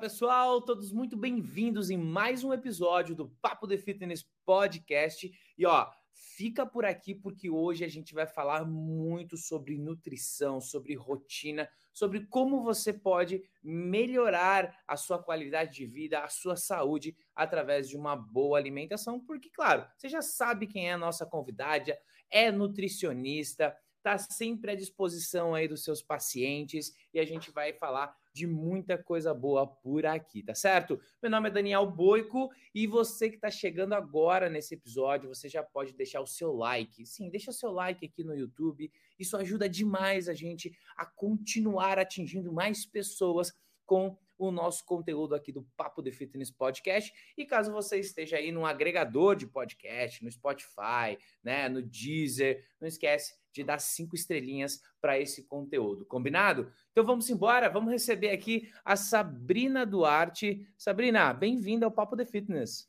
Pessoal, todos muito bem-vindos em mais um episódio do Papo de Fitness Podcast. E ó, fica por aqui porque hoje a gente vai falar muito sobre nutrição, sobre rotina, sobre como você pode melhorar a sua qualidade de vida, a sua saúde através de uma boa alimentação, porque claro, você já sabe quem é a nossa convidada, é nutricionista, está sempre à disposição aí dos seus pacientes e a gente vai falar de muita coisa boa por aqui, tá certo? Meu nome é Daniel Boico e você que está chegando agora nesse episódio, você já pode deixar o seu like. Sim, deixa o seu like aqui no YouTube. Isso ajuda demais a gente a continuar atingindo mais pessoas com o nosso conteúdo aqui do Papo de Fitness Podcast. E caso você esteja aí num agregador de podcast, no Spotify, né, no Deezer, não esquece de dar cinco estrelinhas para esse conteúdo, combinado? Então vamos embora, vamos receber aqui a Sabrina Duarte. Sabrina, bem-vinda ao Papo de Fitness.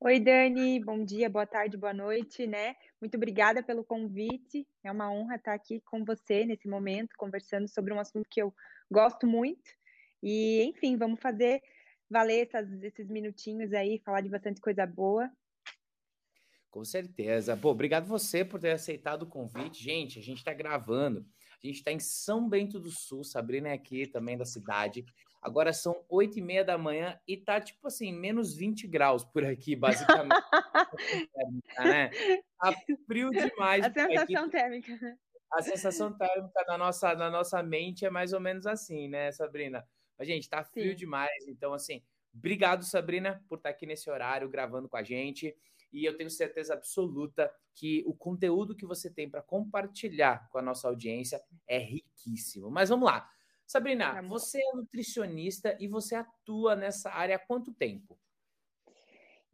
Oi, Dani, bom dia, boa tarde, boa noite, né? Muito obrigada pelo convite. É uma honra estar aqui com você nesse momento, conversando sobre um assunto que eu gosto muito. E, enfim, vamos fazer valer essas, esses minutinhos aí, falar de bastante coisa boa. Com certeza. Pô, obrigado você por ter aceitado o convite. Gente, a gente está gravando. A gente está em São Bento do Sul, Sabrina é aqui também da cidade. Agora são oito e meia da manhã e tá, tipo assim, menos 20 graus por aqui, basicamente. né? Tá frio demais. A sensação aqui. térmica. A sensação térmica na nossa, na nossa mente é mais ou menos assim, né, Sabrina? Mas, gente, tá frio Sim. demais. Então, assim, obrigado, Sabrina, por estar aqui nesse horário gravando com a gente. E eu tenho certeza absoluta que o conteúdo que você tem para compartilhar com a nossa audiência é riquíssimo. Mas vamos lá. Sabrina, você é nutricionista e você atua nessa área há quanto tempo?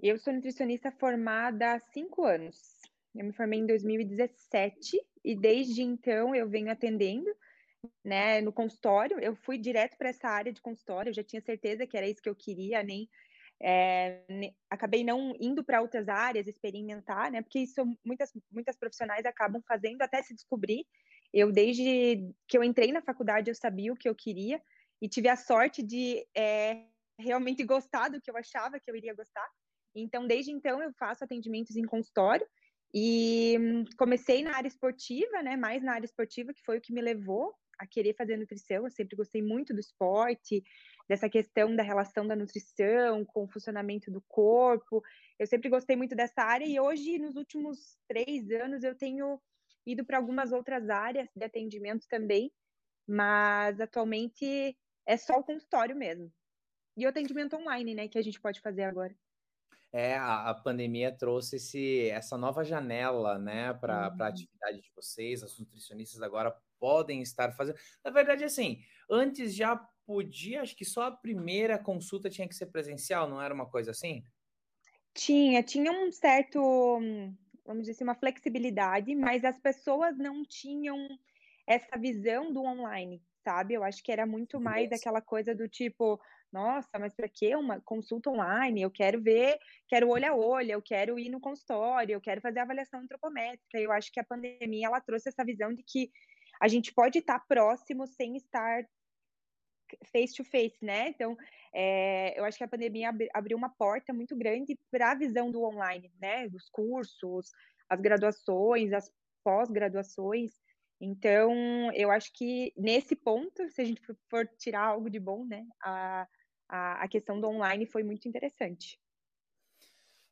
Eu sou nutricionista formada há cinco anos. Eu me formei em 2017 e desde então eu venho atendendo né, no consultório. Eu fui direto para essa área de consultório, eu já tinha certeza que era isso que eu queria, nem é, acabei não indo para outras áreas experimentar, né? Porque isso muitas muitas profissionais acabam fazendo até se descobrir. Eu desde que eu entrei na faculdade eu sabia o que eu queria e tive a sorte de é, realmente gostar do que eu achava que eu iria gostar. Então desde então eu faço atendimentos em consultório e comecei na área esportiva, né? Mais na área esportiva que foi o que me levou a querer fazer nutrição. Eu sempre gostei muito do esporte, dessa questão da relação da nutrição com o funcionamento do corpo. Eu sempre gostei muito dessa área e hoje, nos últimos três anos, eu tenho ido para algumas outras áreas de atendimento também, mas atualmente é só o consultório mesmo. E o atendimento online, né, que a gente pode fazer agora. É, a, a pandemia trouxe esse, essa nova janela, né, para uhum. a atividade de vocês. As nutricionistas agora podem estar fazendo. Na verdade, assim, antes já podia, acho que só a primeira consulta tinha que ser presencial, não era uma coisa assim? Tinha, tinha um certo, vamos dizer assim, uma flexibilidade, mas as pessoas não tinham essa visão do online, sabe? Eu acho que era muito mais Isso. aquela coisa do tipo, nossa, mas para que uma consulta online? Eu quero ver, quero olho a olho, eu quero ir no consultório, eu quero fazer avaliação antropométrica. Eu acho que a pandemia ela trouxe essa visão de que a gente pode estar próximo sem estar face to face, né? Então, é, eu acho que a pandemia ab abriu uma porta muito grande para a visão do online, né? Dos cursos, as graduações, as pós-graduações. Então, eu acho que nesse ponto, se a gente for tirar algo de bom, né? A, a, a questão do online foi muito interessante.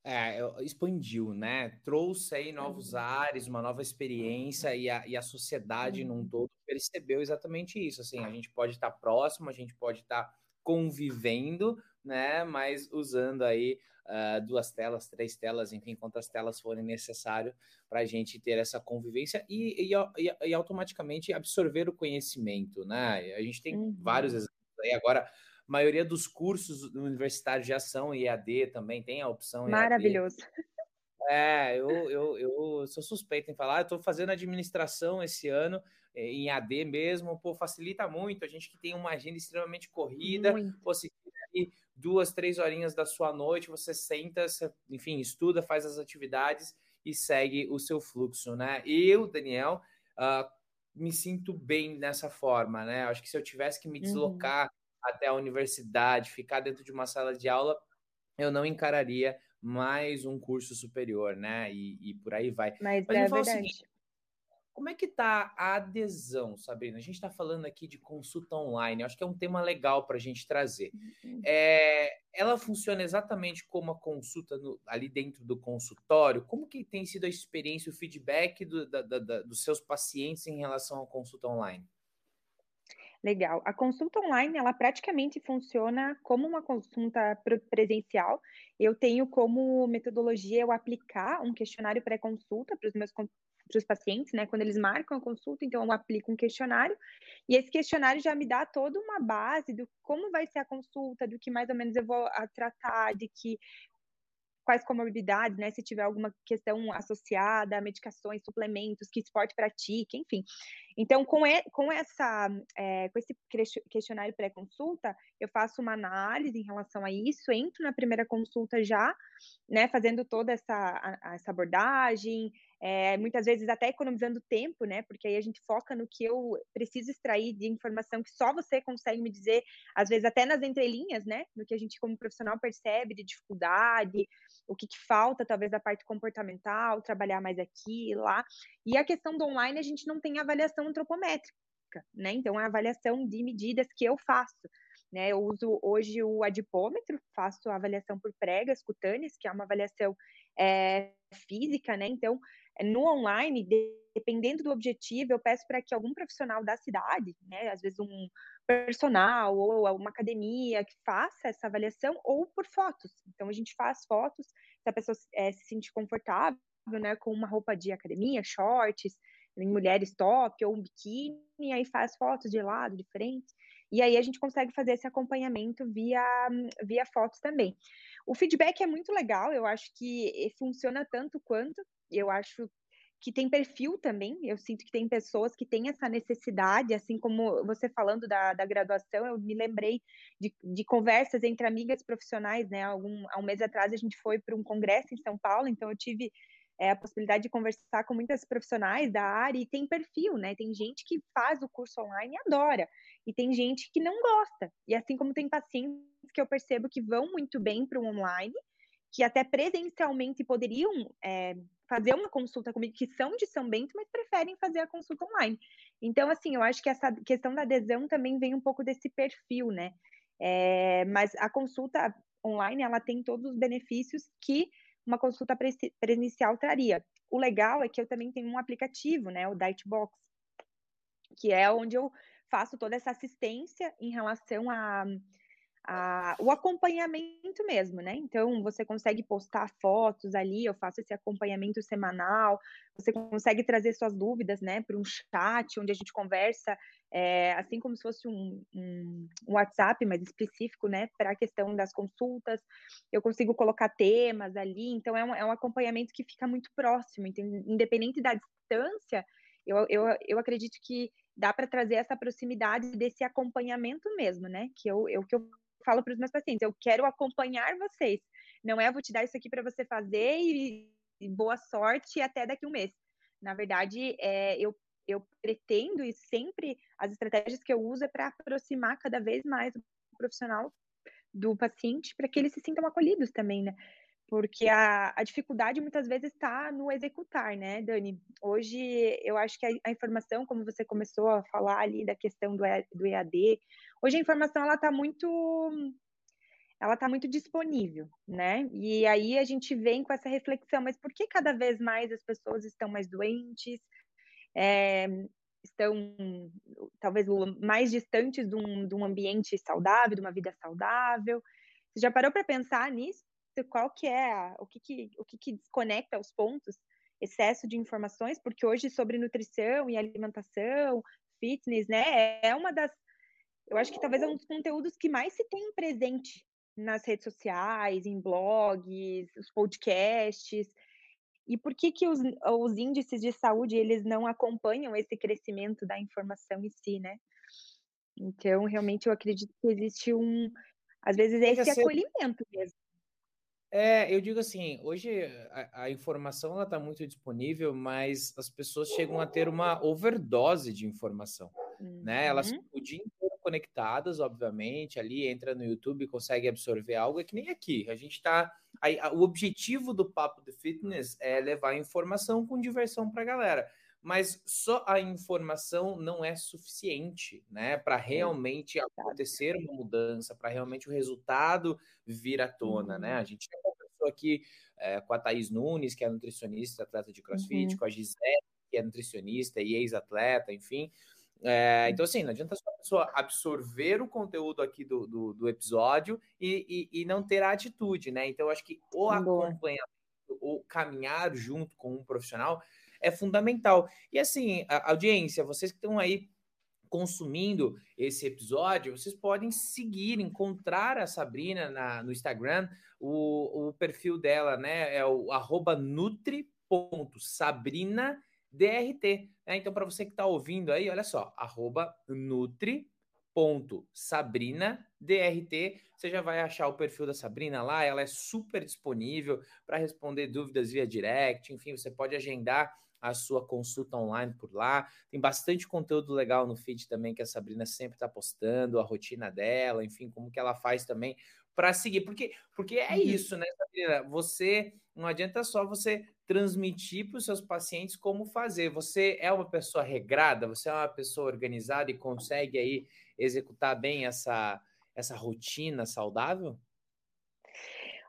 É, expandiu, né? Trouxe aí novos ares, uma nova experiência e a, e a sociedade num uhum. todo percebeu exatamente isso. Assim, a gente pode estar próximo, a gente pode estar convivendo, né? Mas usando aí uh, duas telas, três telas, enfim, quantas telas forem necessário para a gente ter essa convivência e, e, e, e, automaticamente absorver o conhecimento, né? A gente tem uhum. vários exemplos aí agora a maioria dos cursos universitários já são EAD também, tem a opção Maravilhoso. EAD. É, eu, eu, eu sou suspeito em falar, estou fazendo administração esse ano, eh, em AD mesmo, pô, facilita muito, a gente que tem uma agenda extremamente corrida, você ali duas, três horinhas da sua noite, você senta, você, enfim, estuda, faz as atividades e segue o seu fluxo, né? Eu, Daniel, uh, me sinto bem nessa forma, né? Acho que se eu tivesse que me uhum. deslocar uhum até a universidade, ficar dentro de uma sala de aula, eu não encararia mais um curso superior, né? E, e por aí vai. Mas, Mas é verdade. Seguinte, como é que tá a adesão, Sabrina? A gente está falando aqui de consulta online, acho que é um tema legal para a gente trazer. Uhum. É, ela funciona exatamente como a consulta no, ali dentro do consultório? Como que tem sido a experiência, o feedback do, da, da, dos seus pacientes em relação à consulta online? Legal. A consulta online, ela praticamente funciona como uma consulta presencial. Eu tenho como metodologia eu aplicar um questionário pré-consulta para os meus para os pacientes, né? Quando eles marcam a consulta, então eu aplico um questionário e esse questionário já me dá toda uma base do como vai ser a consulta, do que mais ou menos eu vou tratar, de que quais comorbidades, né? Se tiver alguma questão associada medicações, suplementos, que esporte pratica, enfim. Então, com, e, com, essa, é, com esse questionário pré-consulta, eu faço uma análise em relação a isso, entro na primeira consulta já, né? Fazendo toda essa, a, essa abordagem, é, muitas vezes até economizando tempo, né? Porque aí a gente foca no que eu preciso extrair de informação que só você consegue me dizer, às vezes até nas entrelinhas, né? No que a gente como profissional percebe de dificuldade, o que, que falta, talvez da parte comportamental, trabalhar mais aqui e lá. E a questão do online, a gente não tem avaliação antropométrica, né? Então, é a avaliação de medidas que eu faço. Né, eu uso hoje o adipômetro, faço avaliação por pregas cutâneas, que é uma avaliação é, física, né? Então, no online, dependendo do objetivo, eu peço para que algum profissional da cidade, né, às vezes um personal ou uma academia que faça essa avaliação ou por fotos. Então a gente faz fotos, se a pessoa é, se sentir confortável, né, com uma roupa de academia, shorts, em mulheres top ou um biquíni, aí faz fotos de lado, de frente. E aí a gente consegue fazer esse acompanhamento via, via fotos também. O feedback é muito legal, eu acho que funciona tanto quanto, eu acho que tem perfil também. Eu sinto que tem pessoas que têm essa necessidade, assim como você falando da, da graduação, eu me lembrei de, de conversas entre amigas profissionais, né? Algum, há um mês atrás a gente foi para um congresso em São Paulo, então eu tive é, a possibilidade de conversar com muitas profissionais da área e tem perfil, né? Tem gente que faz o curso online e adora, e tem gente que não gosta. E assim como tem pacientes que eu percebo que vão muito bem para o online, que até presencialmente poderiam é, fazer uma consulta comigo, que são de São Bento, mas preferem fazer a consulta online. Então, assim, eu acho que essa questão da adesão também vem um pouco desse perfil, né? É, mas a consulta online, ela tem todos os benefícios que uma consulta presencial traria. O legal é que eu também tenho um aplicativo, né, o Dietbox, que é onde eu faço toda essa assistência em relação a a, o acompanhamento mesmo, né? Então, você consegue postar fotos ali, eu faço esse acompanhamento semanal, você consegue trazer suas dúvidas, né, para um chat onde a gente conversa, é, assim como se fosse um, um, WhatsApp mais específico, né, para a questão das consultas. Eu consigo colocar temas ali, então é um, é um acompanhamento que fica muito próximo, então, independente da distância, eu, eu, eu acredito que dá para trazer essa proximidade desse acompanhamento mesmo, né? Que eu, eu que eu falo para os meus pacientes, eu quero acompanhar vocês. Não é vou te dar isso aqui para você fazer e, e, boa sorte até daqui um mês. Na verdade, é, eu, eu pretendo e sempre as estratégias que eu uso é para aproximar cada vez mais o profissional do paciente para que eles se sintam acolhidos também, né? Porque a, a dificuldade muitas vezes está no executar, né, Dani? Hoje eu acho que a, a, informação, como você começou a falar ali da questão do, do EAD, hoje a informação ela está muito ela está muito disponível, né? E aí a gente vem com essa reflexão, mas por que cada vez mais as pessoas estão mais doentes, é, estão talvez mais distantes de um, de um ambiente saudável, de uma vida saudável? Você já parou para pensar nisso? Qual que é a, o que, que o que, que desconecta os pontos, excesso de informações, porque hoje sobre nutrição e alimentação, fitness, né, é uma das, eu acho que talvez é um dos conteúdos que mais se tem presente nas redes sociais, em blogs, os podcasts. E por que que os, os índices de saúde eles não acompanham esse crescimento da informação em si, né? Então, realmente eu acredito que existe um, às vezes esse acolhimento mesmo. É, eu digo assim, hoje a, a informação está muito disponível, mas as pessoas chegam a ter uma overdose de informação, uhum. né? Elas uhum. o dia inteiro conectadas, obviamente, ali entra no YouTube e consegue absorver algo, é que nem aqui. A gente está. O objetivo do Papo de Fitness é levar informação com diversão para a galera. Mas só a informação não é suficiente, né? Para realmente acontecer uma mudança, para realmente o resultado vir à tona, né? A uhum. gente conversou aqui é, com a Thaís Nunes, que é nutricionista, atleta de crossfit, uhum. com a Gisele, que é nutricionista e ex-atleta, enfim. É, então, assim, não adianta só a pessoa absorver o conteúdo aqui do, do, do episódio e, e, e, não ter a atitude, né? Então, eu acho que o acompanhamento, o caminhar junto com um profissional é fundamental. E assim, a audiência, vocês que estão aí consumindo esse episódio, vocês podem seguir, encontrar a Sabrina na, no Instagram. O, o perfil dela né, é o nutri.sabrinadrt. Né? Então, para você que está ouvindo aí, olha só, nutri.sabrinadrt. Você já vai achar o perfil da Sabrina lá, ela é super disponível para responder dúvidas via direct, enfim, você pode agendar a sua consulta online por lá. Tem bastante conteúdo legal no feed também que a Sabrina sempre está postando, a rotina dela, enfim, como que ela faz também para seguir. Porque, porque é uhum. isso, né, Sabrina? Você não adianta só você transmitir para os seus pacientes como fazer. Você é uma pessoa regrada, você é uma pessoa organizada e consegue aí executar bem essa, essa rotina saudável?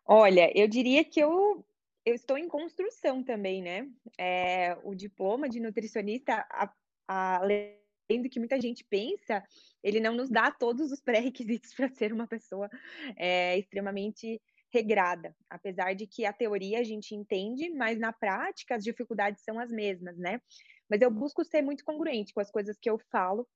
Olha, eu diria que eu eu estou em construção também, né? É, o diploma de nutricionista, a, a, além do que muita gente pensa, ele não nos dá todos os pré-requisitos para ser uma pessoa é, extremamente regrada, apesar de que a teoria a gente entende, mas na prática as dificuldades são as mesmas, né? Mas eu busco ser muito congruente com as coisas que eu falo.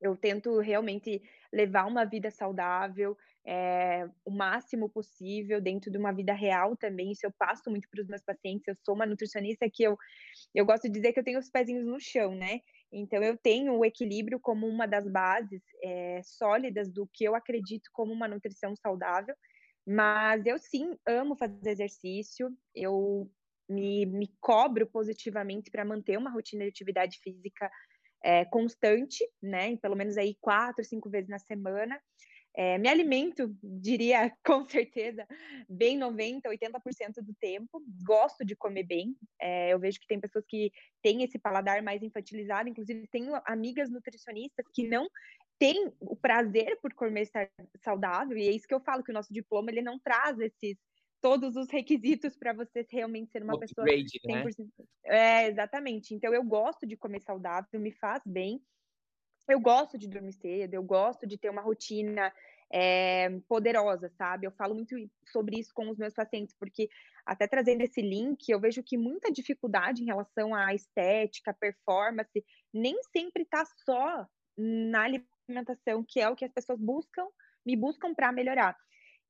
Eu tento realmente levar uma vida saudável, é, o máximo possível dentro de uma vida real também. Isso eu passo muito para os meus pacientes. Eu sou uma nutricionista que eu, eu gosto de dizer que eu tenho os pezinhos no chão, né? Então, eu tenho o equilíbrio como uma das bases é, sólidas do que eu acredito como uma nutrição saudável. Mas eu sim amo fazer exercício, eu me, me cobro positivamente para manter uma rotina de atividade física é, constante, né? Pelo menos aí quatro, cinco vezes na semana. É, me alimento, diria com certeza, bem 90%, 80% do tempo. Gosto de comer bem. É, eu vejo que tem pessoas que têm esse paladar mais infantilizado. Inclusive, tenho amigas nutricionistas que não têm o prazer por comer saudável. E é isso que eu falo, que o nosso diploma ele não traz esses todos os requisitos para você realmente ser uma o pessoa grade, 100%. Né? É, exatamente. Então, eu gosto de comer saudável, me faz bem eu gosto de dormir cedo, eu gosto de ter uma rotina é, poderosa, sabe? Eu falo muito sobre isso com os meus pacientes, porque até trazendo esse link, eu vejo que muita dificuldade em relação à estética, performance, nem sempre está só na alimentação, que é o que as pessoas buscam, me buscam para melhorar.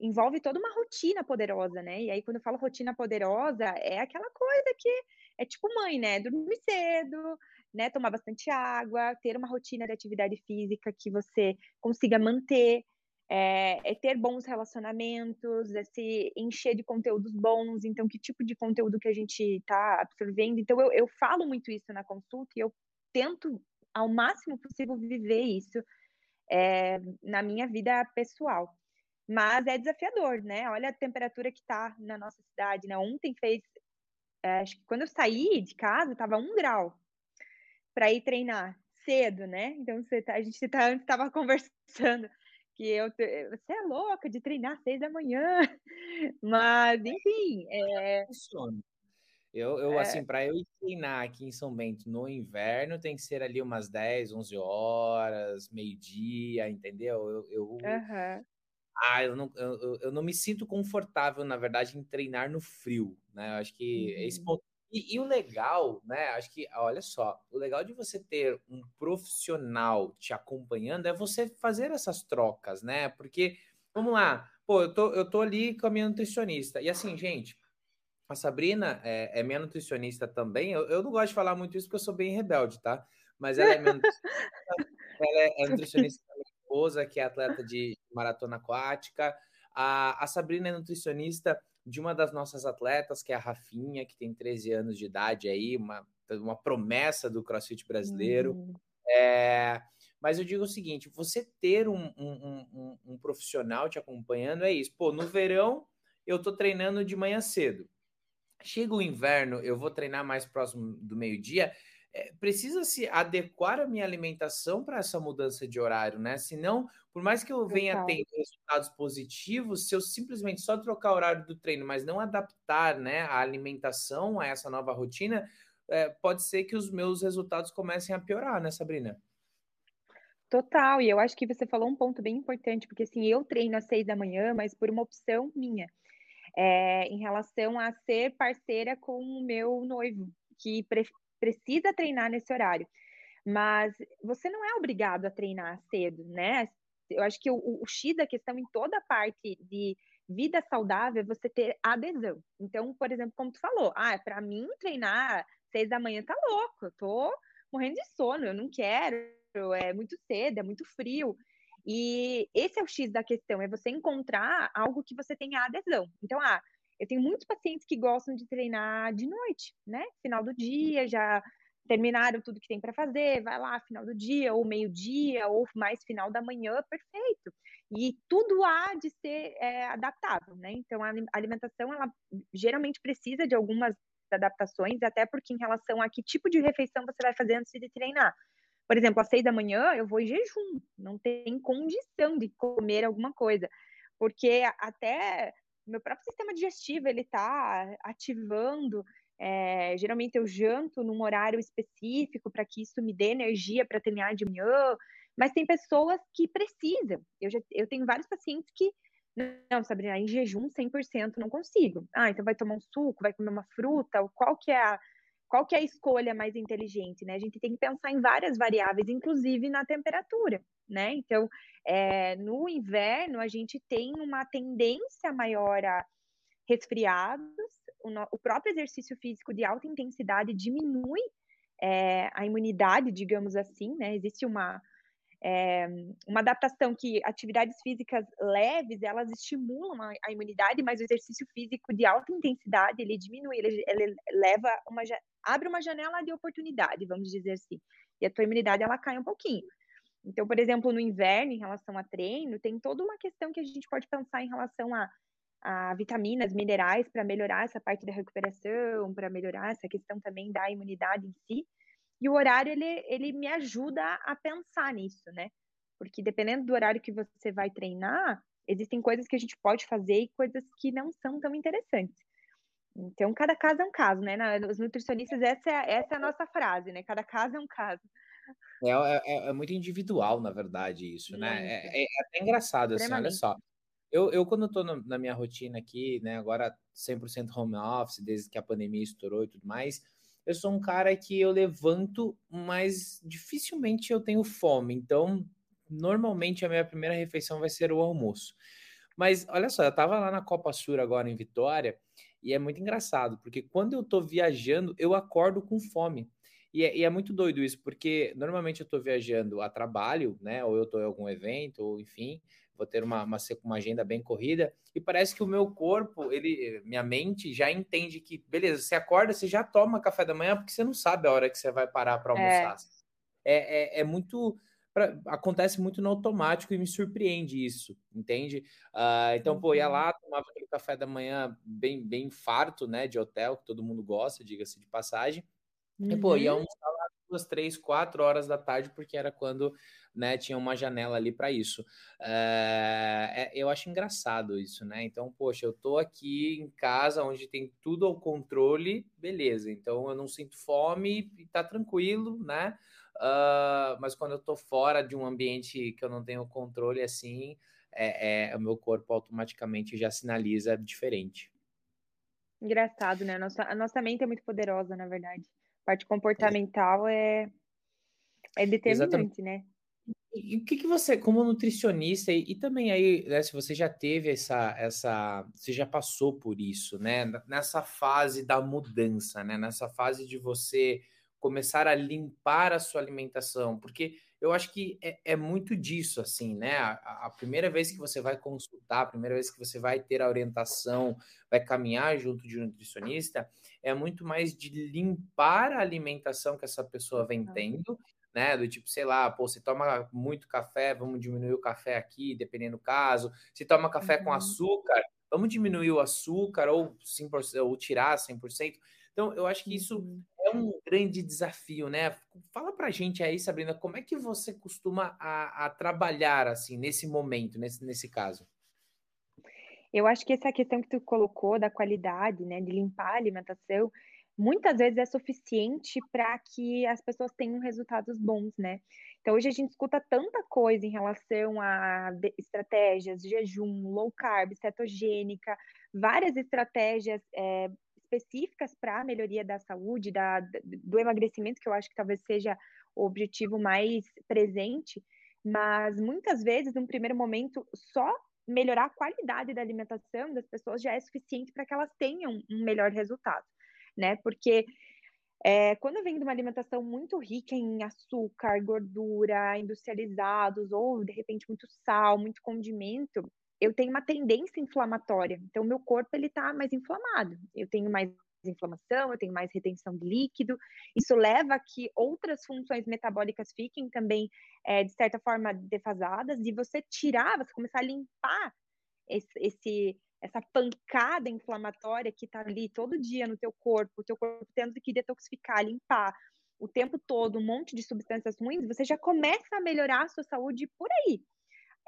Envolve toda uma rotina poderosa, né? E aí, quando eu falo rotina poderosa, é aquela coisa que é tipo mãe, né? Dormir cedo, né? Tomar bastante água, ter uma rotina de atividade física que você consiga manter, é, é, ter bons relacionamentos, é se encher de conteúdos bons. Então, que tipo de conteúdo que a gente está absorvendo? Então, eu, eu falo muito isso na consulta e eu tento, ao máximo possível, viver isso é, na minha vida pessoal. Mas é desafiador, né? Olha a temperatura que está na nossa cidade, né? Ontem fez, é, acho que quando eu saí de casa, estava um grau para ir treinar cedo, né? Então você tá, a gente tá, antes estava conversando que eu você é louca de treinar às seis da manhã, mas enfim, é... Eu, eu é... assim, para eu treinar aqui em São Bento no inverno, tem que ser ali umas 10, 11 horas, meio-dia, entendeu? Eu, eu, uhum. ah, eu, não, eu, eu não me sinto confortável, na verdade, em treinar no frio, né? Eu acho que uhum. esse ponto e, e, o legal, né? Acho que, olha só, o legal de você ter um profissional te acompanhando é você fazer essas trocas, né? Porque, vamos lá, pô, eu tô, eu tô ali com a minha nutricionista. E assim, gente, a Sabrina é, é minha nutricionista também. Eu, eu, não gosto de falar muito isso porque eu sou bem rebelde, tá? Mas ela é minha nutricionista, ela é, é nutricionista da minha esposa, que é atleta de maratona aquática. A, a Sabrina é nutricionista de uma das nossas atletas, que é a Rafinha, que tem 13 anos de idade aí, uma, uma promessa do CrossFit brasileiro. Uhum. É, Mas eu digo o seguinte: você ter um, um, um, um profissional te acompanhando é isso. Pô, no verão eu tô treinando de manhã cedo. Chega o inverno, eu vou treinar mais próximo do meio-dia. É, precisa se adequar a minha alimentação para essa mudança de horário, né? Senão, por mais que eu venha tendo resultados positivos, se eu simplesmente só trocar o horário do treino, mas não adaptar né, a alimentação a essa nova rotina, é, pode ser que os meus resultados comecem a piorar, né, Sabrina? Total, e eu acho que você falou um ponto bem importante, porque assim, eu treino às seis da manhã, mas por uma opção minha, é, em relação a ser parceira com o meu noivo, que precisa treinar nesse horário. Mas você não é obrigado a treinar cedo, né? Eu acho que o, o X da questão em toda parte de vida saudável é você ter adesão. Então, por exemplo, como tu falou, ah, para mim treinar seis da manhã tá louco, eu tô morrendo de sono, eu não quero, é muito cedo, é muito frio. E esse é o X da questão, é você encontrar algo que você tenha adesão. Então, ah, eu tenho muitos pacientes que gostam de treinar de noite, né? Final do dia, já terminaram tudo que tem para fazer, vai lá, final do dia, ou meio-dia, ou mais final da manhã, perfeito. E tudo há de ser é, adaptável, né? Então, a alimentação, ela geralmente precisa de algumas adaptações, até porque em relação a que tipo de refeição você vai fazer antes de treinar. Por exemplo, às seis da manhã eu vou em jejum, não tem condição de comer alguma coisa, porque até meu próprio sistema digestivo ele está ativando. É, geralmente eu janto num horário específico para que isso me dê energia para treinar de manhã, mas tem pessoas que precisam. Eu, já, eu tenho vários pacientes que não, Sabrina, em jejum 100% não consigo. Ah, então vai tomar um suco, vai comer uma fruta, qual que é a qual que é a escolha mais inteligente, né? A gente tem que pensar em várias variáveis, inclusive na temperatura, né? Então, é, no inverno a gente tem uma tendência maior a resfriados, o, no, o próprio exercício físico de alta intensidade diminui é, a imunidade, digamos assim, né? Existe uma é, uma adaptação que atividades físicas leves elas estimulam a, a, imunidade, mas o exercício físico de alta intensidade ele diminui, ele, ele leva uma abre uma janela de oportunidade, vamos dizer assim, e a tua imunidade ela cai um pouquinho. Então, por exemplo, no inverno, em relação a treino, tem toda uma questão que a gente pode pensar em relação a, a vitaminas, minerais para melhorar essa parte da recuperação, para melhorar essa questão também da imunidade em si. E o horário, ele, ele me ajuda a pensar nisso, né? Porque dependendo do horário que você vai treinar, existem coisas que a gente pode fazer e coisas que não são tão interessantes. Então, cada caso é um caso, né? Os nutricionistas, essa é, essa é a nossa frase, né? Cada caso é um caso. É, é, é, é muito individual, na verdade, isso, né? É, é, é, até engraçado, assim, olha só. Eu, eu quando estou na minha rotina aqui, né, agora 100% home office, desde que a pandemia estourou e tudo mais, eu sou um cara que eu levanto, mas dificilmente eu tenho fome. Então, normalmente a minha primeira refeição vai ser o almoço. Mas olha só, eu estava lá na Copa Sur agora em Vitória e é muito engraçado, porque quando eu estou viajando, eu acordo com fome. E é, e é, muito doido isso, porque normalmente eu estou viajando a trabalho, né? Ou eu estou em algum evento, ou enfim, vou ter uma, uma, uma agenda bem corrida, e parece que o meu corpo, ele, minha mente já entende que, beleza, você acorda, você já toma café da manhã, porque você não sabe a hora que você vai parar para é. almoçar. É. É, é, muito. Pra, acontece muito no automático e me surpreende isso, entende? Uh, então, uhum. pô, ia uhum. lá, tomava aquele café da manhã bem, bem farto, né, de hotel, que todo mundo gosta, diga-se de passagem. Uhum. E, pô, ia uhum. almoçar lá duas, três, quatro horas da tarde, porque era quando né, tinha uma janela ali para isso. É, eu acho engraçado isso, né? Então, poxa, eu tô aqui em casa onde tem tudo ao controle, beleza. Então eu não sinto fome e tá tranquilo, né? Uh, mas quando eu tô fora de um ambiente que eu não tenho controle assim, é, é, o meu corpo automaticamente já sinaliza diferente. Engraçado, né? A nossa, a nossa mente é muito poderosa, na verdade. A parte comportamental é, é determinante, Exatamente. né? E o que, que você, como nutricionista, e, e também aí, né, se você já teve essa, essa, você já passou por isso, né, nessa fase da mudança, né, nessa fase de você começar a limpar a sua alimentação, porque eu acho que é, é muito disso, assim, né, a, a, primeira vez que você vai consultar, a primeira vez que você vai ter a orientação, vai caminhar junto de um nutricionista, é muito mais de limpar a alimentação que essa pessoa vem tendo né? Do tipo, sei lá, pô, você toma muito café, vamos diminuir o café aqui, dependendo do caso. Se toma café uhum. com açúcar, vamos diminuir o açúcar ou, 100%, ou tirar 100%. Então, eu acho que isso uhum. é um grande desafio, né? Fala pra gente aí, Sabrina, como é que você costuma a, a trabalhar, assim, nesse momento, nesse, nesse caso? Eu acho que essa questão que tu colocou da qualidade, né, de limpar a alimentação, muitas vezes é suficiente para que as pessoas tenham resultados bons, né? Então, hoje a gente escuta tanta coisa em relação a estratégias, jejum, low carb, cetogênica, várias estratégias é, específicas para a melhoria da saúde, da, do emagrecimento, que eu acho que talvez seja o objetivo mais presente, mas muitas vezes, num primeiro momento, só melhorar a qualidade da alimentação das pessoas já é suficiente para que elas tenham um melhor resultado, né? Porque é, quando vem de uma alimentação muito rica em açúcar, gordura, industrializados, ou de repente muito sal, muito condimento, eu tenho uma tendência inflamatória. Então, meu corpo ele está mais inflamado. Eu tenho mais inflamação, eu tenho mais retenção de líquido. Isso leva a que outras funções metabólicas fiquem também, é, de certa forma, defasadas. E você tirar, você começar a limpar esse, esse essa pancada inflamatória que está ali todo dia no teu corpo, o teu corpo tendo que detoxificar, limpar o tempo todo um monte de substâncias ruins, você já começa a melhorar a sua saúde por aí.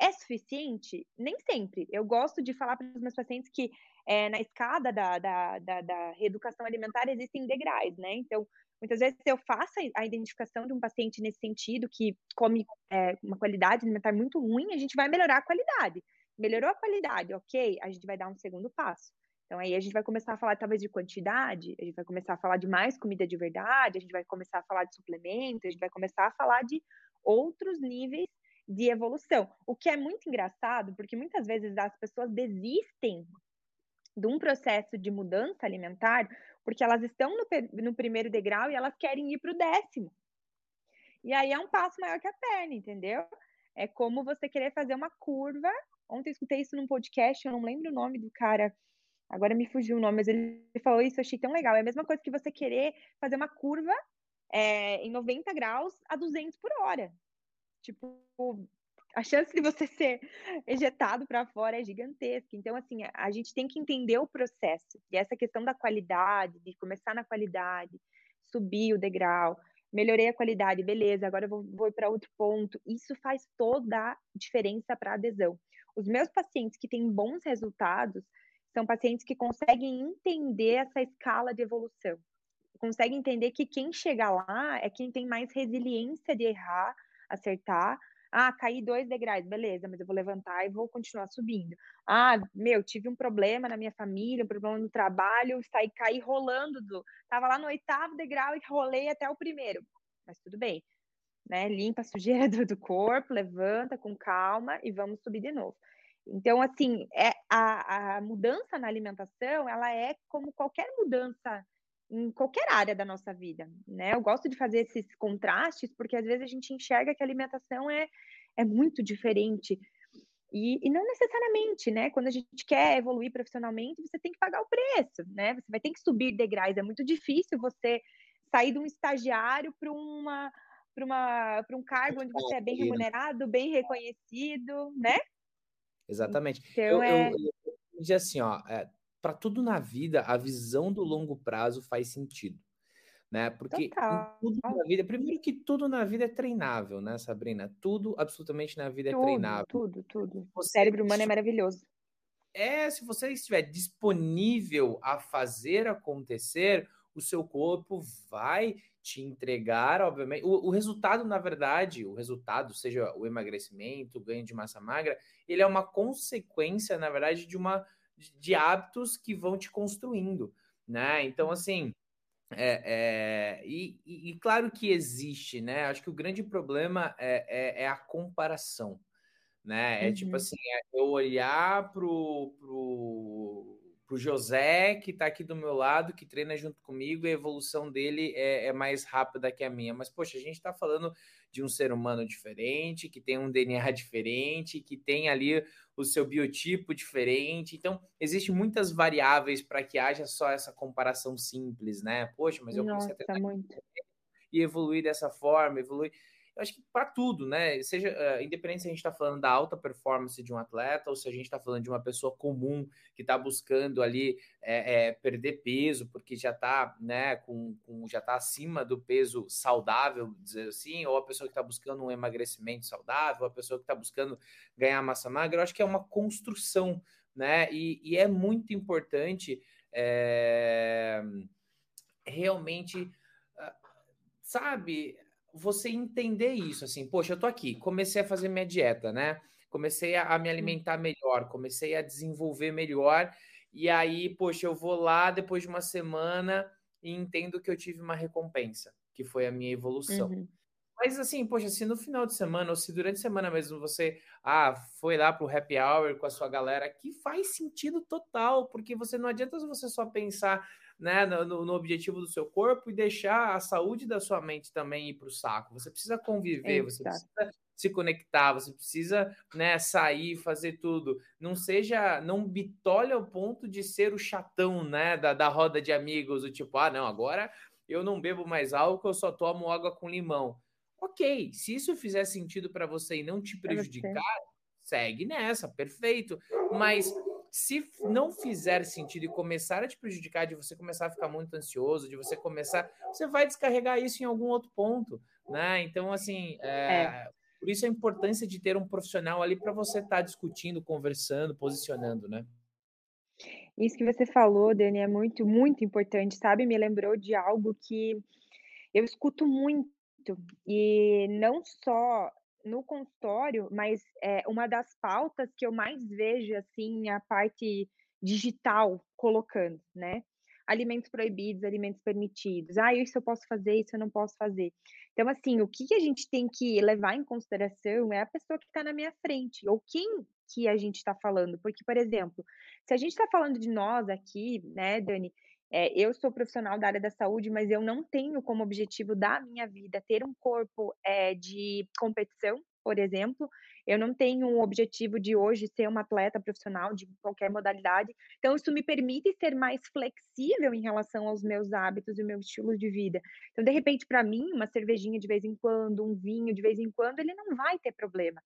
É suficiente? Nem sempre. Eu gosto de falar para os meus pacientes que é, na escada da, da, da, da, reeducação alimentar existem degraus, né? Então, muitas vezes eu faço a identificação de um paciente nesse sentido, que come é, uma qualidade alimentar muito ruim, a gente vai melhorar a qualidade. Melhorou a qualidade, ok? A gente vai dar um segundo passo. Então, aí a gente vai começar a falar talvez de quantidade, a gente vai começar a falar de mais comida de verdade, a gente vai começar a falar de suplemento, a gente vai começar a falar de outros níveis de evolução. O que é muito engraçado, porque muitas vezes as pessoas desistem de um processo de mudança alimentar porque elas estão no, no primeiro degrau e elas querem ir para o décimo. E aí é um passo maior que a perna, entendeu? É como você querer fazer uma curva. Ontem eu escutei isso num podcast, eu não lembro o nome do cara, agora me fugiu o nome, mas ele falou isso, eu achei tão legal. É a mesma coisa que você querer fazer uma curva é, em 90 graus a 200 por hora. Tipo, a chance de você ser ejetado para fora é gigantesca. Então, assim, a gente tem que entender o processo. E essa questão da qualidade, de começar na qualidade, subir o degrau, melhorei a qualidade, beleza, agora eu vou, vou para outro ponto. Isso faz toda a diferença para adesão. Os meus pacientes que têm bons resultados são pacientes que conseguem entender essa escala de evolução. Conseguem entender que quem chega lá é quem tem mais resiliência de errar, acertar. Ah, caí dois degraus, beleza, mas eu vou levantar e vou continuar subindo. Ah, meu, tive um problema na minha família, um problema no trabalho, saí, caí rolando do. Tava lá no oitavo degrau e rolei até o primeiro. Mas tudo bem. Né? Limpa a sujeira do, do corpo, levanta com calma e vamos subir de novo. Então, assim, é, a, a mudança na alimentação, ela é como qualquer mudança em qualquer área da nossa vida, né? Eu gosto de fazer esses contrastes porque às vezes a gente enxerga que a alimentação é, é muito diferente e, e, não necessariamente, né? Quando a gente quer evoluir profissionalmente, você tem que pagar o preço, né? Você vai ter que subir degraus. É muito difícil você sair de um estagiário para uma para uma para um cargo onde você é bem remunerado, bem reconhecido, né? Exatamente. Então, eu, é... eu, eu, eu assim, ó, é, para tudo na vida, a visão do longo prazo faz sentido. Né? Porque tudo na vida, primeiro que tudo na vida é treinável, né, Sabrina? Tudo, absolutamente na vida é tudo, é treinável. Tudo, tudo. O cérebro humano é maravilhoso. É, se você estiver disponível a fazer acontecer, o seu corpo vai te entregar, obviamente. O, o, resultado, na verdade, o resultado, seja o emagrecimento, o ganho de massa magra, ele é uma consequência, na verdade, de uma de hábitos que vão te construindo, né? Então, assim, é, é e, e, e, claro que existe, né? Acho que o grande problema é, é, é a comparação, né? É tipo uhum. tipo assim, é eu olhar pro, pro pro José, que está aqui do meu lado, que treina junto comigo, e a evolução dele é, é mais rápida que a minha. Mas, poxa, a gente está falando de um ser humano diferente, que tem um DNA diferente, que tem ali o seu biotipo diferente. Então, existem muitas variáveis para que haja só essa comparação simples, né? Poxa, mas eu Nossa, comecei a treinar muito. e evoluir dessa forma, evoluir. Acho que para tudo, né? Seja, uh, independente se a gente está falando da alta performance de um atleta ou se a gente está falando de uma pessoa comum que está buscando ali é, é, perder peso porque já está, né, com, com, já tá acima do peso saudável, dizer assim, ou a pessoa que está buscando um emagrecimento saudável, a pessoa que está buscando ganhar massa magra, eu acho que é uma construção, né? E, e é muito importante é, realmente, ah, sabe, você entender isso, assim, poxa, eu tô aqui, comecei a fazer minha dieta, né? Comecei a, me alimentar melhor, comecei a desenvolver melhor, e aí, poxa, eu vou lá depois de uma semana e entendo que eu tive uma recompensa, que foi a minha evolução. Uhum. Mas assim, poxa, se no final de semana ou se durante a semana mesmo você ah, foi lá pro happy hour com a sua galera, que faz sentido total, porque você não adianta você só pensar né, no, no, objetivo do seu corpo e deixar a saúde da sua mente também ir para o saco. Você precisa conviver, você precisa se conectar, você precisa né, sair, fazer tudo. Não seja, não bitole ao ponto de ser o chatão né, da, da roda de amigos, o tipo, ah, não, agora eu não bebo mais álcool, eu só tomo água com limão. Ok, se isso fizer sentido para você e não te prejudicar, segue nessa, perfeito. Mas se não fizer sentido e começar a te prejudicar, de você começar a ficar muito ansioso, de você começar, você vai descarregar isso em algum outro ponto, né? Então, assim, é, é. por isso a importância de ter um profissional ali para você estar tá discutindo, conversando, posicionando, né? Isso que você falou, Dani, é muito, muito importante, sabe? Me lembrou de algo que eu escuto muito, e não só no consultório, mas é uma das pautas que eu mais vejo, assim, a parte digital colocando, né? Alimentos proibidos, alimentos permitidos. Ah, isso eu posso fazer, isso eu não posso fazer. Então, assim, o que a gente tem que levar em consideração é a pessoa que está na minha frente, ou quem que a gente está falando. Porque, por exemplo, se a gente está falando de nós aqui, né, Dani, é, eu sou profissional da área da saúde, mas eu não tenho como objetivo da minha vida ter um corpo é, de competição, por exemplo. Eu não tenho um objetivo de hoje ser uma atleta profissional de qualquer modalidade. Então, isso me permite ser mais flexível em relação aos meus hábitos e meu estilo de vida. Então, de repente, para mim, uma cervejinha de vez em quando, um vinho de vez em quando, ele não vai ter problema.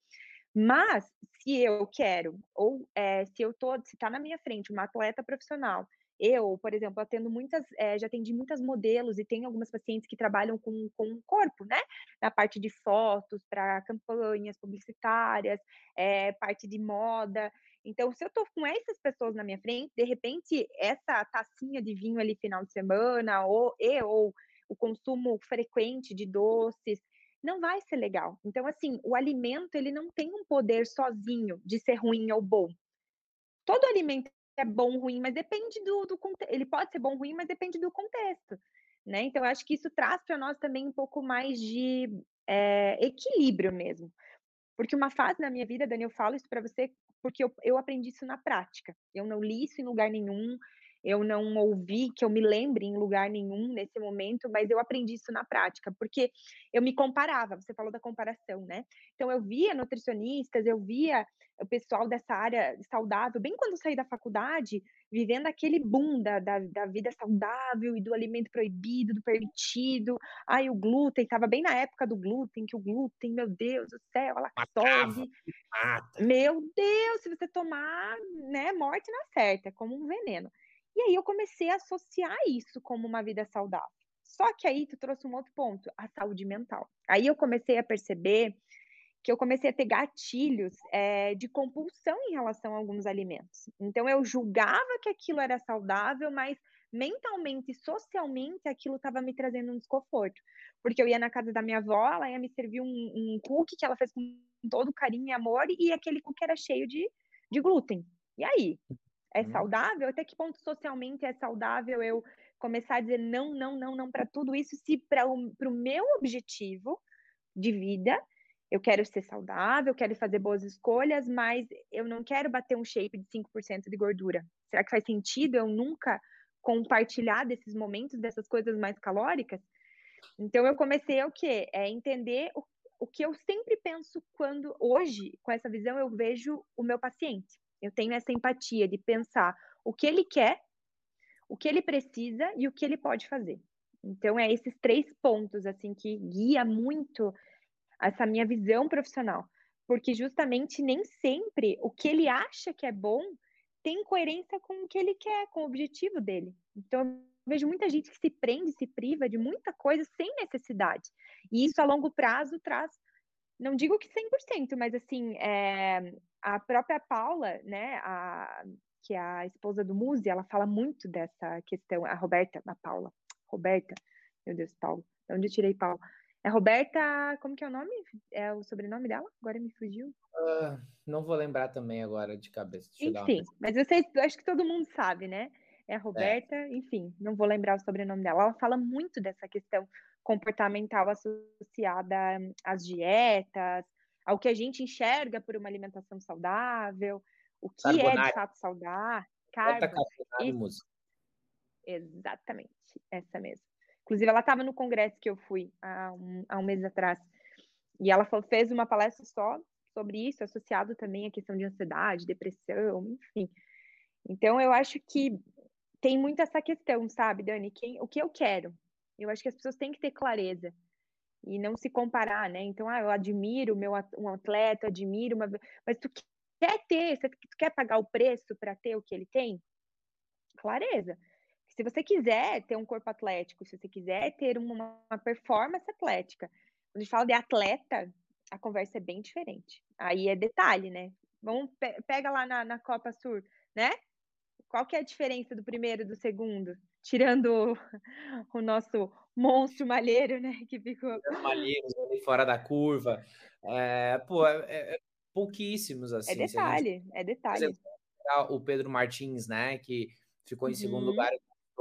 Mas, se eu quero, ou é, se eu tô, se está na minha frente uma atleta profissional eu, por exemplo, atendo muitas, é, já atendi muitas modelos e tenho algumas pacientes que trabalham com, com o corpo, né? Na parte de fotos, para campanhas publicitárias, é, parte de moda. Então, se eu estou com essas pessoas na minha frente, de repente, essa tacinha de vinho ali final de semana, ou, e, ou o consumo frequente de doces, não vai ser legal. Então, assim, o alimento, ele não tem um poder sozinho de ser ruim ou bom. Todo alimento é bom, ruim, mas depende do, do ele pode ser bom, ruim, mas depende do contexto, né? Então, eu acho que isso traz para nós também um pouco mais de é, equilíbrio mesmo. Porque uma fase na minha vida, Dani, eu falo isso para você porque eu, eu aprendi isso na prática. Eu não li isso em lugar nenhum, eu não ouvi que eu me lembre em lugar nenhum nesse momento, mas eu aprendi isso na prática, porque eu me comparava, você falou da comparação, né? Então eu via nutricionistas, eu via o pessoal dessa área saudável, bem quando eu saí da faculdade, vivendo aquele boom da, da, da vida saudável e do alimento proibido, do permitido. Ai, o glúten, estava bem na época do glúten, que o glúten, meu Deus do céu, a lactose. Meu Deus, se você tomar, né, morte na certa, é como um veneno. E aí eu comecei a associar isso como uma vida saudável. Só que aí tu trouxe um outro ponto, a saúde mental. Aí eu comecei a perceber que eu comecei a ter gatilhos é, de compulsão em relação a alguns alimentos. Então eu julgava que aquilo era saudável, mas mentalmente e socialmente aquilo estava me trazendo um desconforto. Porque eu ia na casa da minha avó, ela ia me servir um, um cookie que ela fez com todo carinho e amor, e aquele cookie era cheio de, de glúten. E aí? É uhum. saudável? Até que ponto socialmente é saudável eu começar a dizer não, não, não, não para tudo isso, se para o meu objetivo de vida eu quero ser saudável, quero fazer boas escolhas, mas eu não quero bater um shape de 5% de gordura. Será que faz sentido eu nunca compartilhar desses momentos, dessas coisas mais calóricas? Então eu comecei o quê? É entender o, o que eu sempre penso quando hoje, com essa visão, eu vejo o meu paciente. Eu tenho essa empatia de pensar o que ele quer, o que ele precisa e o que ele pode fazer. Então, é esses três pontos, assim, que guia muito essa minha visão profissional, porque justamente nem sempre o que ele acha que é bom tem coerência com o que ele quer, com o objetivo dele. Então, eu vejo muita gente que se prende, se priva de muita coisa sem necessidade. E isso a longo prazo traz, não digo que 100%, mas assim, é, a própria Paula, né, a, que é a esposa do Muzi, ela fala muito dessa questão, a Roberta, a Paula, Roberta, meu Deus, Paulo, de onde eu tirei Paulo? É Roberta, como que é o nome? É o sobrenome dela? Agora me fugiu. Uh, não vou lembrar também agora de cabeça. Enfim, mas vocês, acho que todo mundo sabe, né? É a Roberta, é. enfim, não vou lembrar o sobrenome dela. Ela fala muito dessa questão comportamental associada às dietas, ao que a gente enxerga por uma alimentação saudável, o que Carbonara. é de fato saudável, carbo. Isso... Exatamente, essa mesmo. Inclusive, ela estava no congresso que eu fui há um, há um mês atrás. E ela fez uma palestra só sobre isso, associado também à questão de ansiedade, depressão, enfim. Então, eu acho que tem muito essa questão, sabe, Dani? Quem, o que eu quero? Eu acho que as pessoas têm que ter clareza e não se comparar, né? Então, ah, eu admiro meu um atleta, admiro uma, mas tu quer ter, tu quer pagar o preço para ter o que ele tem? Clareza. Se você quiser ter um corpo atlético, se você quiser ter uma, uma performance atlética, quando a gente fala de atleta, a conversa é bem diferente. Aí é detalhe, né? Vamos pega lá na, na Copa Sur, né? Qual que é a diferença do primeiro e do segundo? Tirando o, nosso monstro malheiro, né? Que ficou. Malheiros ali fora da curva. É, pô, é, é, pouquíssimos assim. É detalhe, gente... é detalhe. O Pedro Martins, né? Que ficou em uhum. segundo lugar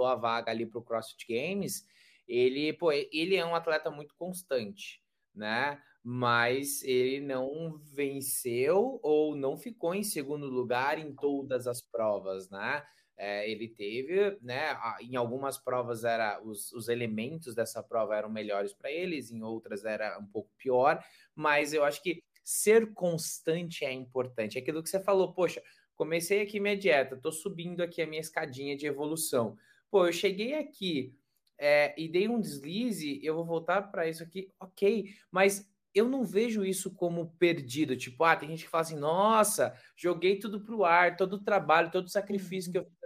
a vaga ali para o CrossFit Games, ele, pô, ele é um atleta muito constante, né? Mas ele não venceu ou não ficou em segundo lugar em todas as provas, né? É, ele teve, né? Em algumas provas era os, os elementos dessa prova eram melhores para eles, em outras era um pouco pior, mas eu acho que ser constante é importante. É aquilo que você falou, poxa, comecei aqui minha dieta, tô subindo aqui a minha escadinha de evolução pô, eu cheguei aqui é, e dei um deslize, eu vou voltar para isso aqui, ok, mas eu não vejo isso como perdido. Tipo, ah, tem gente que fala assim, nossa, joguei tudo pro ar, todo o trabalho, todo o sacrifício que eu fiz.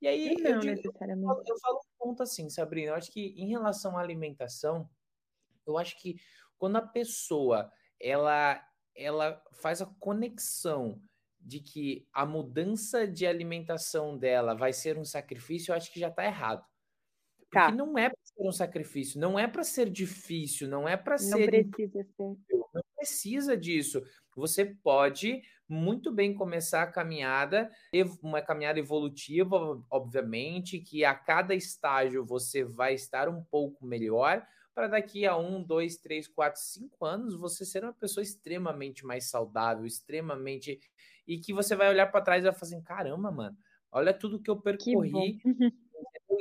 E aí não, eu, digo, eu, falo, eu falo um ponto assim, Sabrina, eu acho que em relação à alimentação, eu acho que quando a pessoa ela ela faz a conexão de que a mudança de alimentação dela vai ser um sacrifício, eu acho que já está errado. Porque tá. não é para ser um sacrifício, não é para ser difícil, não é para ser. Não precisa ser. Não precisa disso. Você pode muito bem começar a caminhada, uma caminhada evolutiva, obviamente, que a cada estágio você vai estar um pouco melhor, para daqui a um, dois, três, quatro, cinco anos você ser uma pessoa extremamente mais saudável, extremamente e que você vai olhar para trás e vai falar assim: caramba, mano, olha tudo que eu percorri. Que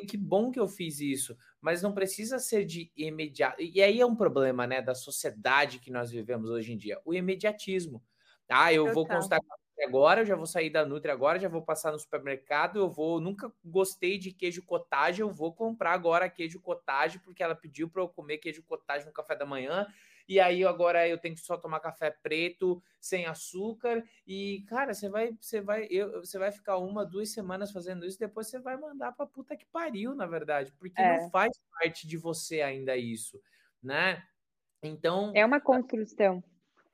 e que bom que eu fiz isso, mas não precisa ser de imediato. E aí é um problema, né, da sociedade que nós vivemos hoje em dia, o imediatismo. Ah, eu vou constar agora, eu já vou sair da Nutri agora, já vou passar no supermercado, eu vou, nunca gostei de queijo cottage, eu vou comprar agora queijo cottage porque ela pediu para eu comer queijo cottage no café da manhã e aí agora eu tenho que só tomar café preto, sem açúcar, e cara, você vai, você vai, eu, você vai ficar uma, duas semanas fazendo isso, depois você vai mandar pra puta que pariu, na verdade, porque é. não faz parte de você ainda isso, né? Então. É uma construção.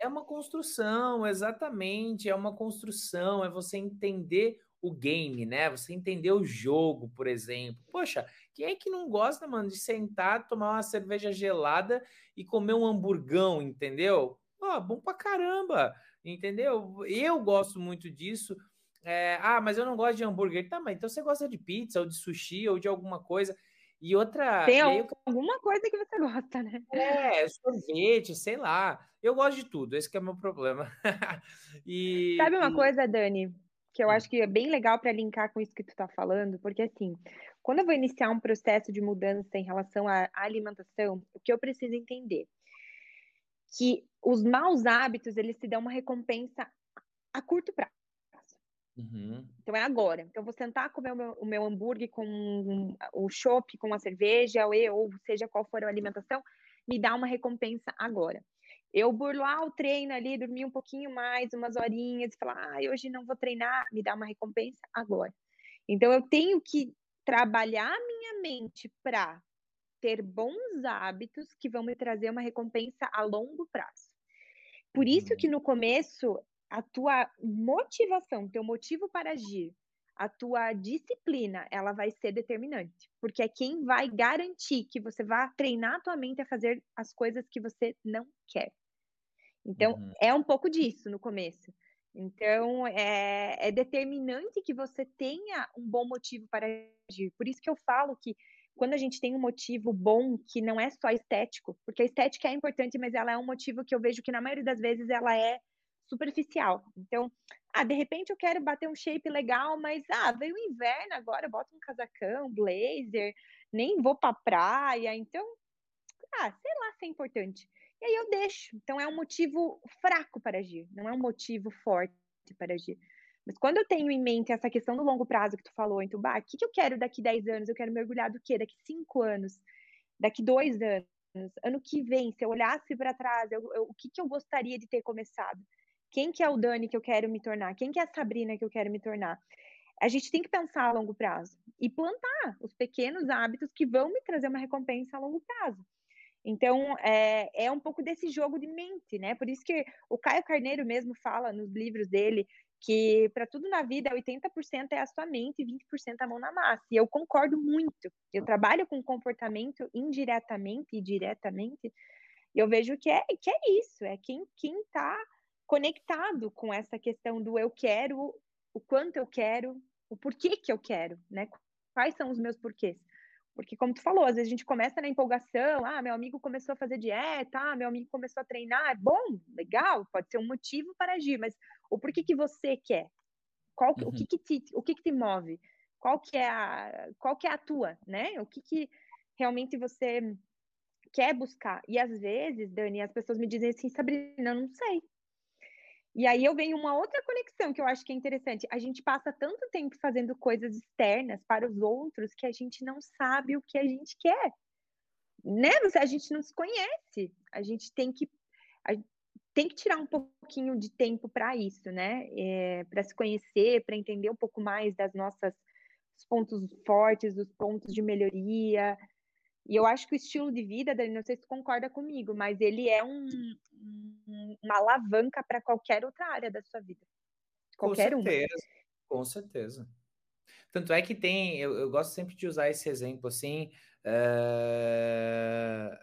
É uma construção, exatamente. É uma construção, é você entender o game, né? Você entender o jogo, por exemplo. Poxa, quem é que não gosta, mano, de sentar, tomar uma cerveja gelada e comer um hamburgão, entendeu? Pô, bom pra caramba, entendeu? Eu gosto muito disso. É, ah, mas eu não gosto de hambúrguer. Tá, mas então você gosta de pizza ou de sushi ou de alguma coisa. E outra. Tem eu... alguma coisa que você gosta, né? É, sorvete, sei lá. Eu gosto de tudo, esse é o meu problema. e, Sabe uma e... coisa, Dani? Que eu hum. acho que é bem legal para linkar com isso que tu tá falando, porque assim, quando eu vou iniciar um processo de mudança em relação à alimentação, o que eu preciso entender? Que os maus hábitos, eles se dão uma recompensa a curto prazo. Uhum. Então é agora. Então eu vou sentar comer o meu, o meu hambúrguer com um, o chopp, com a cerveja, ou, ou seja qual for a alimentação, me dá uma recompensa agora. Eu burlar o treino ali, dormir um pouquinho mais, umas horinhas, e falar, ah, hoje não vou treinar, me dá uma recompensa agora. Então, eu tenho que trabalhar a minha mente para ter bons hábitos que vão me trazer uma recompensa a longo prazo. Por isso uhum. que no começo a tua motivação, teu motivo para agir, a tua disciplina, ela vai ser determinante, porque é quem vai garantir que você vai treinar a tua mente a fazer as coisas que você não quer. Então, uhum. é um pouco disso no começo. Então, é, é, determinante que você tenha um bom motivo para agir. Por isso que eu falo que quando a gente tem um motivo bom, que não é só estético, porque a estética é importante, mas ela é um motivo que eu vejo que na maioria das vezes ela é superficial. Então, ah, de repente eu quero bater um shape legal, mas ah, veio o inverno agora, eu boto um casacão, blazer, nem vou pra praia, então, ah, sei lá se é importante. E aí eu deixo. Então é um motivo fraco para agir, não é um motivo forte para agir. Mas quando eu tenho em mente essa questão do longo prazo que tu falou, então, o que, que eu quero daqui 10 anos? Eu quero mergulhar do quê? Daqui 5 anos? Daqui 2 anos? Ano que vem, se eu olhasse para trás, eu, eu, o que, que eu gostaria de ter começado? Quem que é o Dani que eu quero me tornar? Quem que é a Sabrina que eu quero me tornar? A gente tem que pensar a longo prazo e plantar os pequenos hábitos que vão me trazer uma recompensa a longo prazo. Então, é, é um pouco desse jogo de mente, né? Por isso que o Caio Carneiro mesmo fala nos livros dele que para tudo na vida 80% é a sua mente e 20% a mão na massa. E eu concordo muito. Eu trabalho com comportamento indiretamente e diretamente. E eu vejo que é, que é isso, é quem está conectado com essa questão do eu quero, o quanto eu quero, o porquê que eu quero, né? Quais são os meus porquês? Porque, como tu falou, às vezes a gente começa na empolgação, ah, meu amigo começou a fazer dieta, ah, meu amigo começou a treinar, é bom, legal, pode ser um motivo para agir, mas o porquê que você quer? Qual, uhum. o, que, que, te, o que, que te move? Qual que é a, qual que é a tua, né? O que, que realmente você quer buscar? E às vezes, Dani, as pessoas me dizem assim, Sabrina, eu não sei. E aí eu venho uma outra conexão que eu acho que é interessante. A gente passa tanto tempo fazendo coisas externas para os outros que a gente não sabe o que a gente quer. Né? A gente não se conhece. A gente tem que tem que tirar um pouquinho de tempo para isso, né? É, para se conhecer, para entender um pouco mais das nossas pontos fortes, dos pontos de melhoria, e eu acho que o estilo de vida, Dani, não sei se tu concorda comigo, mas ele é um, um, uma alavanca para qualquer outra área da sua vida. Qualquer com certeza, uma. Com certeza. Tanto é que tem, eu, eu gosto sempre de usar esse exemplo assim. Uh,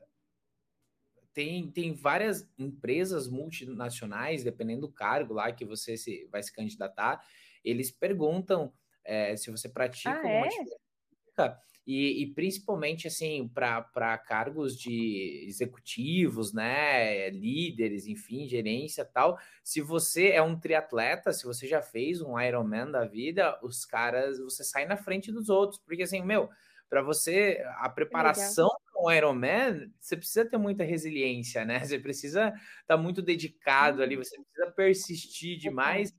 tem, tem várias empresas multinacionais, dependendo do cargo lá que você se, vai se candidatar, eles perguntam é, se você pratica ah, uma é? atividade e, e principalmente assim para cargos de executivos, né, líderes, enfim, gerência tal. Se você é um triatleta, se você já fez um Ironman da vida, os caras, você sai na frente dos outros, porque assim, meu, para você a preparação para um Ironman, você precisa ter muita resiliência, né? Você precisa estar tá muito dedicado ali, você precisa persistir demais.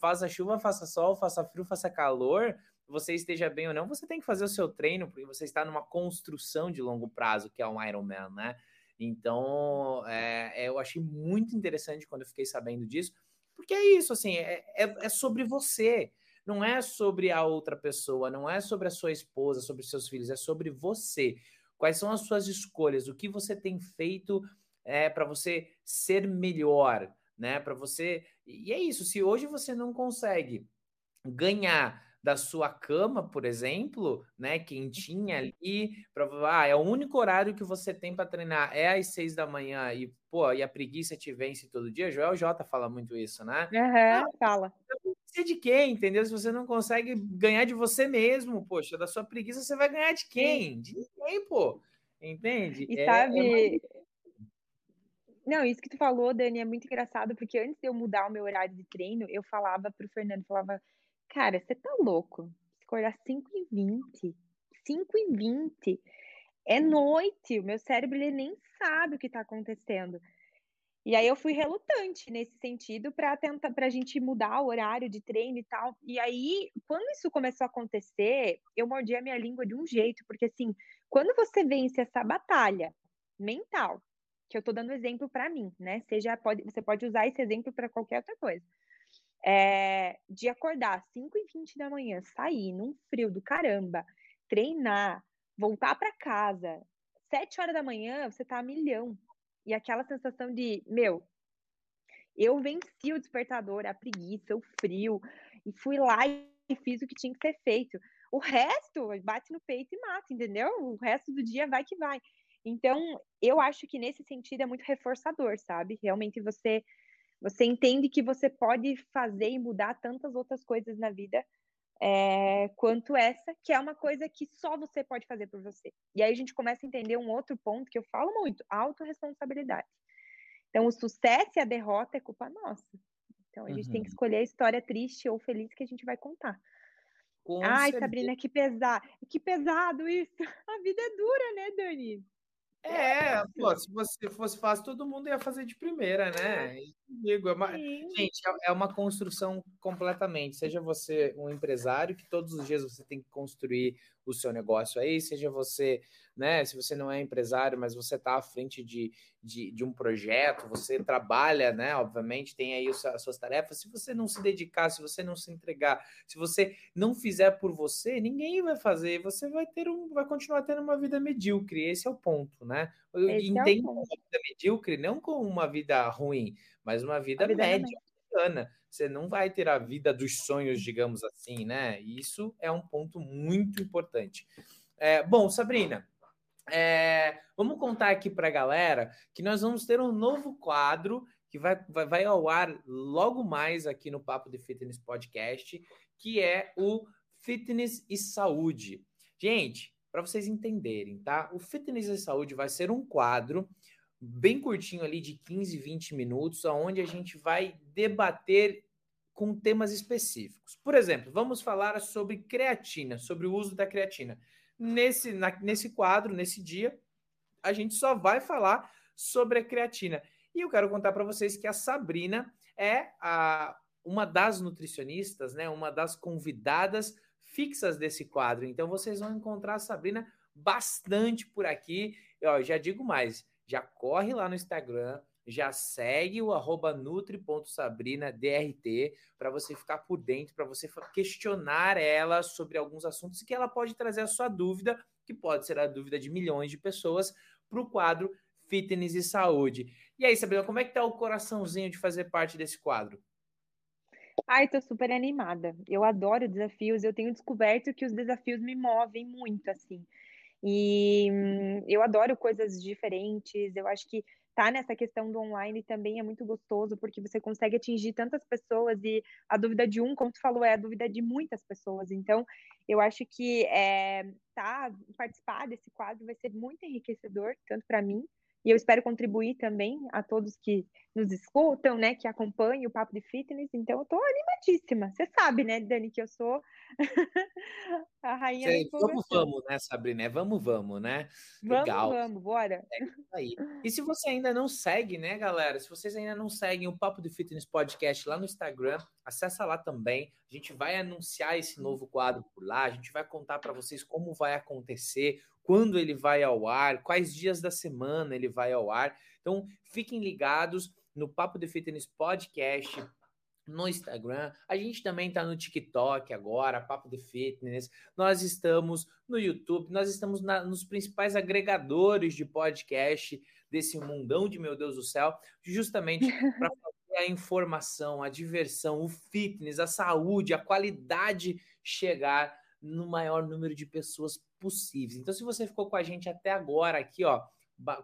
Faça chuva, faça sol, faça frio, faça calor você esteja bem ou não, você tem que fazer o seu treino, porque você está numa construção de longo prazo, que é um Ironman, né? Então, é, é, eu achei muito interessante quando eu fiquei sabendo disso, porque é isso, assim, é, é, é sobre você, não é sobre a outra pessoa, não é sobre a sua esposa, sobre seus filhos, é sobre você. Quais são as suas escolhas? O que você tem feito é, para você ser melhor, né? Para você. E é isso. Se hoje você não consegue ganhar da sua cama, por exemplo, né, quentinha uhum. ali, para ah, é o único horário que você tem para treinar é às seis da manhã e pô, e a preguiça te vence todo dia. Joel J fala muito isso, né? Uhum, ah, fala. Você de quem, entendeu? Se você não consegue ganhar de você mesmo, poxa, da sua preguiça você vai ganhar de quem? De ninguém, pô. Entende? E é, sabe, é Não, isso que tu falou, Dani, é muito engraçado, porque antes de eu mudar o meu horário de treino, eu falava pro Fernando, falava, Cara, você tá louco? Acordar 5 e 20. 5 e 20. É noite. O meu cérebro ele nem sabe o que tá acontecendo. E aí eu fui relutante nesse sentido para tentar para a gente mudar o horário de treino e tal. E aí, quando isso começou a acontecer, eu mordi a minha língua de um jeito, porque assim, quando você vence essa batalha mental que eu tô dando exemplo para mim, né? Seja pode, você pode usar esse exemplo para qualquer outra coisa. É, de acordar às 5 e 20 da manhã, sair num frio do caramba, treinar, voltar para casa, 7 horas da manhã, você tá a milhão. E aquela sensação de, meu, eu venci o despertador, a preguiça, o frio, e fui lá e fiz o que tinha que ser feito. O resto bate no peito e mata, entendeu? O resto do dia vai que vai. Então, eu acho que nesse sentido é muito reforçador, sabe? Realmente você você entende que você pode fazer e mudar tantas outras coisas na vida é, quanto essa, que é uma coisa que só você pode fazer por você. E aí a gente começa a entender um outro ponto que eu falo muito: autorresponsabilidade. Então, o sucesso e a derrota é culpa nossa. Então, a gente uhum. tem que uhum. escolher a história triste ou feliz que a gente vai contar. Com Ai, certeza. Sabrina, que pesado. Que pesado isso. A vida é dura, né, Dani? É, pô, se você fosse fácil, todo mundo ia fazer de primeira, né? Digo, é uma... Gente, é, é uma construção completamente. Seja você um empresário, que todos os dias você tem que construir o seu negócio aí, seja você, né? Se você não é empresário, mas você está à frente de, de, de, um projeto, você trabalha, né? Obviamente, tem aí as suas tarefas. Se você não se dedicar, se você não se entregar, se você não fizer por você, ninguém vai fazer. Você vai ter um, vai continuar tendo uma vida medíocre. Esse é o ponto, né? Eu Esse entendo é uma vida medíocre não como uma vida ruim, mas uma vida, vida média. Você não vai ter a vida dos sonhos, digamos assim, né? Isso é um ponto muito importante. É, bom, Sabrina, é, vamos contar aqui para a galera que nós vamos ter um novo quadro que vai, vai, vai ao ar logo mais aqui no Papo de Fitness Podcast, que é o Fitness e Saúde. Gente, para vocês entenderem, tá? O Fitness e Saúde vai ser um quadro bem curtinho ali de 15, 20 minutos, onde a gente vai debater com temas específicos. Por exemplo, vamos falar sobre creatina, sobre o uso da creatina. Nesse, na, nesse quadro, nesse dia, a gente só vai falar sobre a creatina. E eu quero contar para vocês que a Sabrina é a, uma das nutricionistas, né, uma das convidadas fixas desse quadro. Então vocês vão encontrar a Sabrina bastante por aqui. Eu já digo mais, já corre lá no Instagram, já segue o arroba nutri.sabrinadrt para você ficar por dentro, para você questionar ela sobre alguns assuntos que ela pode trazer a sua dúvida, que pode ser a dúvida de milhões de pessoas, para o quadro Fitness e Saúde. E aí, Sabrina, como é que tá o coraçãozinho de fazer parte desse quadro? Ai, tô super animada. Eu adoro desafios. Eu tenho descoberto que os desafios me movem muito, assim. E hum, eu adoro coisas diferentes. Eu acho que tá nessa questão do online também é muito gostoso, porque você consegue atingir tantas pessoas e a dúvida de um, como tu falou, é a dúvida de muitas pessoas. Então, eu acho que é, tá, participar desse quadro vai ser muito enriquecedor, tanto para mim, e eu espero contribuir também a todos que nos escutam, né, que acompanham o Papo de Fitness. Então, eu tô animadíssima. Você sabe, né, Dani, que eu sou a rainha Sei, da Vamos, vamos, né, Sabrina? É vamos, vamos, né? Legal. Vamos, vamos, bora. É aí. E se você ainda não segue, né, galera? Se vocês ainda não seguem o Papo de Fitness Podcast lá no Instagram, acessa lá também. A gente vai anunciar esse novo quadro por lá. A gente vai contar para vocês como vai acontecer, quando ele vai ao ar, quais dias da semana ele vai ao ar. Então, fiquem ligados no Papo de Fitness Podcast, no Instagram. A gente também está no TikTok agora, Papo de Fitness. Nós estamos no YouTube, nós estamos na, nos principais agregadores de podcast desse mundão de meu Deus do céu, justamente para fazer a informação, a diversão, o fitness, a saúde, a qualidade chegar no maior número de pessoas possíveis. Então, se você ficou com a gente até agora aqui, ó,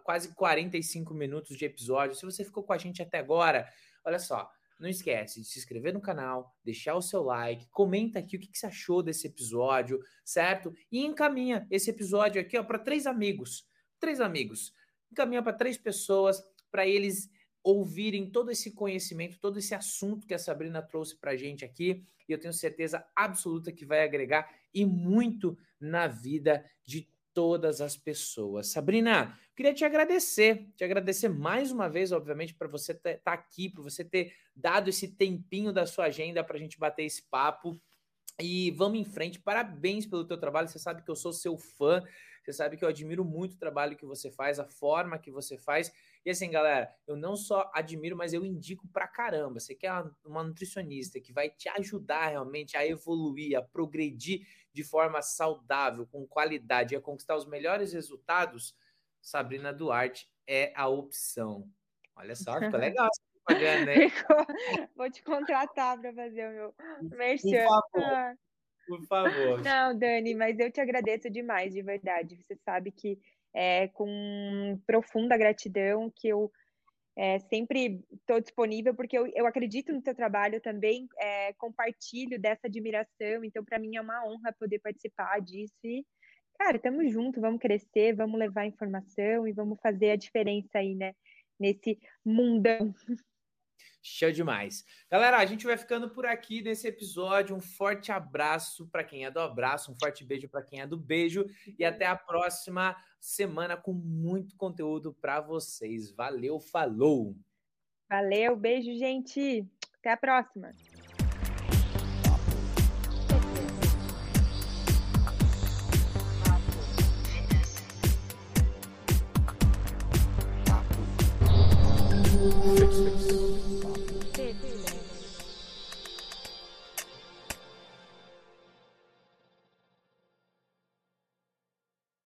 quase 45 minutos de episódio, se você ficou com a gente até agora, olha só, não esquece de se inscrever no canal, deixar o seu like, comenta aqui o que, que você achou desse episódio, certo? E encaminha esse episódio aqui, ó, para três amigos, três amigos, encaminha para três pessoas, para eles ouvirem todo esse conhecimento, todo esse assunto que a Sabrina trouxe para a gente aqui, e eu tenho certeza absoluta que vai agregar e muito na vida de todas as pessoas. Sabrina, queria te agradecer, te agradecer mais uma vez, obviamente, para você estar tá aqui, para você ter dado esse tempinho da sua agenda para a gente bater esse papo. E vamos em frente. Parabéns pelo teu trabalho. Você sabe que eu sou seu fã. Você sabe que eu admiro muito o trabalho que você faz, a forma que você faz. E assim, galera, eu não só admiro, mas eu indico pra caramba. Você quer uma nutricionista que vai te ajudar realmente a evoluir, a progredir de forma saudável, com qualidade, a conquistar os melhores resultados? Sabrina Duarte é a opção. Olha só, ficou legal essa propaganda, né? Vou te contratar para fazer o meu merchan. Por favor. Por favor. Não, Dani, mas eu te agradeço demais, de verdade. Você sabe que é com profunda gratidão que eu é, sempre estou disponível, porque eu, eu acredito no teu trabalho também, é, compartilho dessa admiração, então para mim é uma honra poder participar disso e, cara, estamos juntos, vamos crescer, vamos levar informação e vamos fazer a diferença aí, né, nesse mundão. Show demais. Galera, a gente vai ficando por aqui nesse episódio. Um forte abraço para quem é do abraço, um forte beijo para quem é do beijo e até a próxima semana com muito conteúdo para vocês. Valeu, falou. Valeu, beijo, gente. Até a próxima.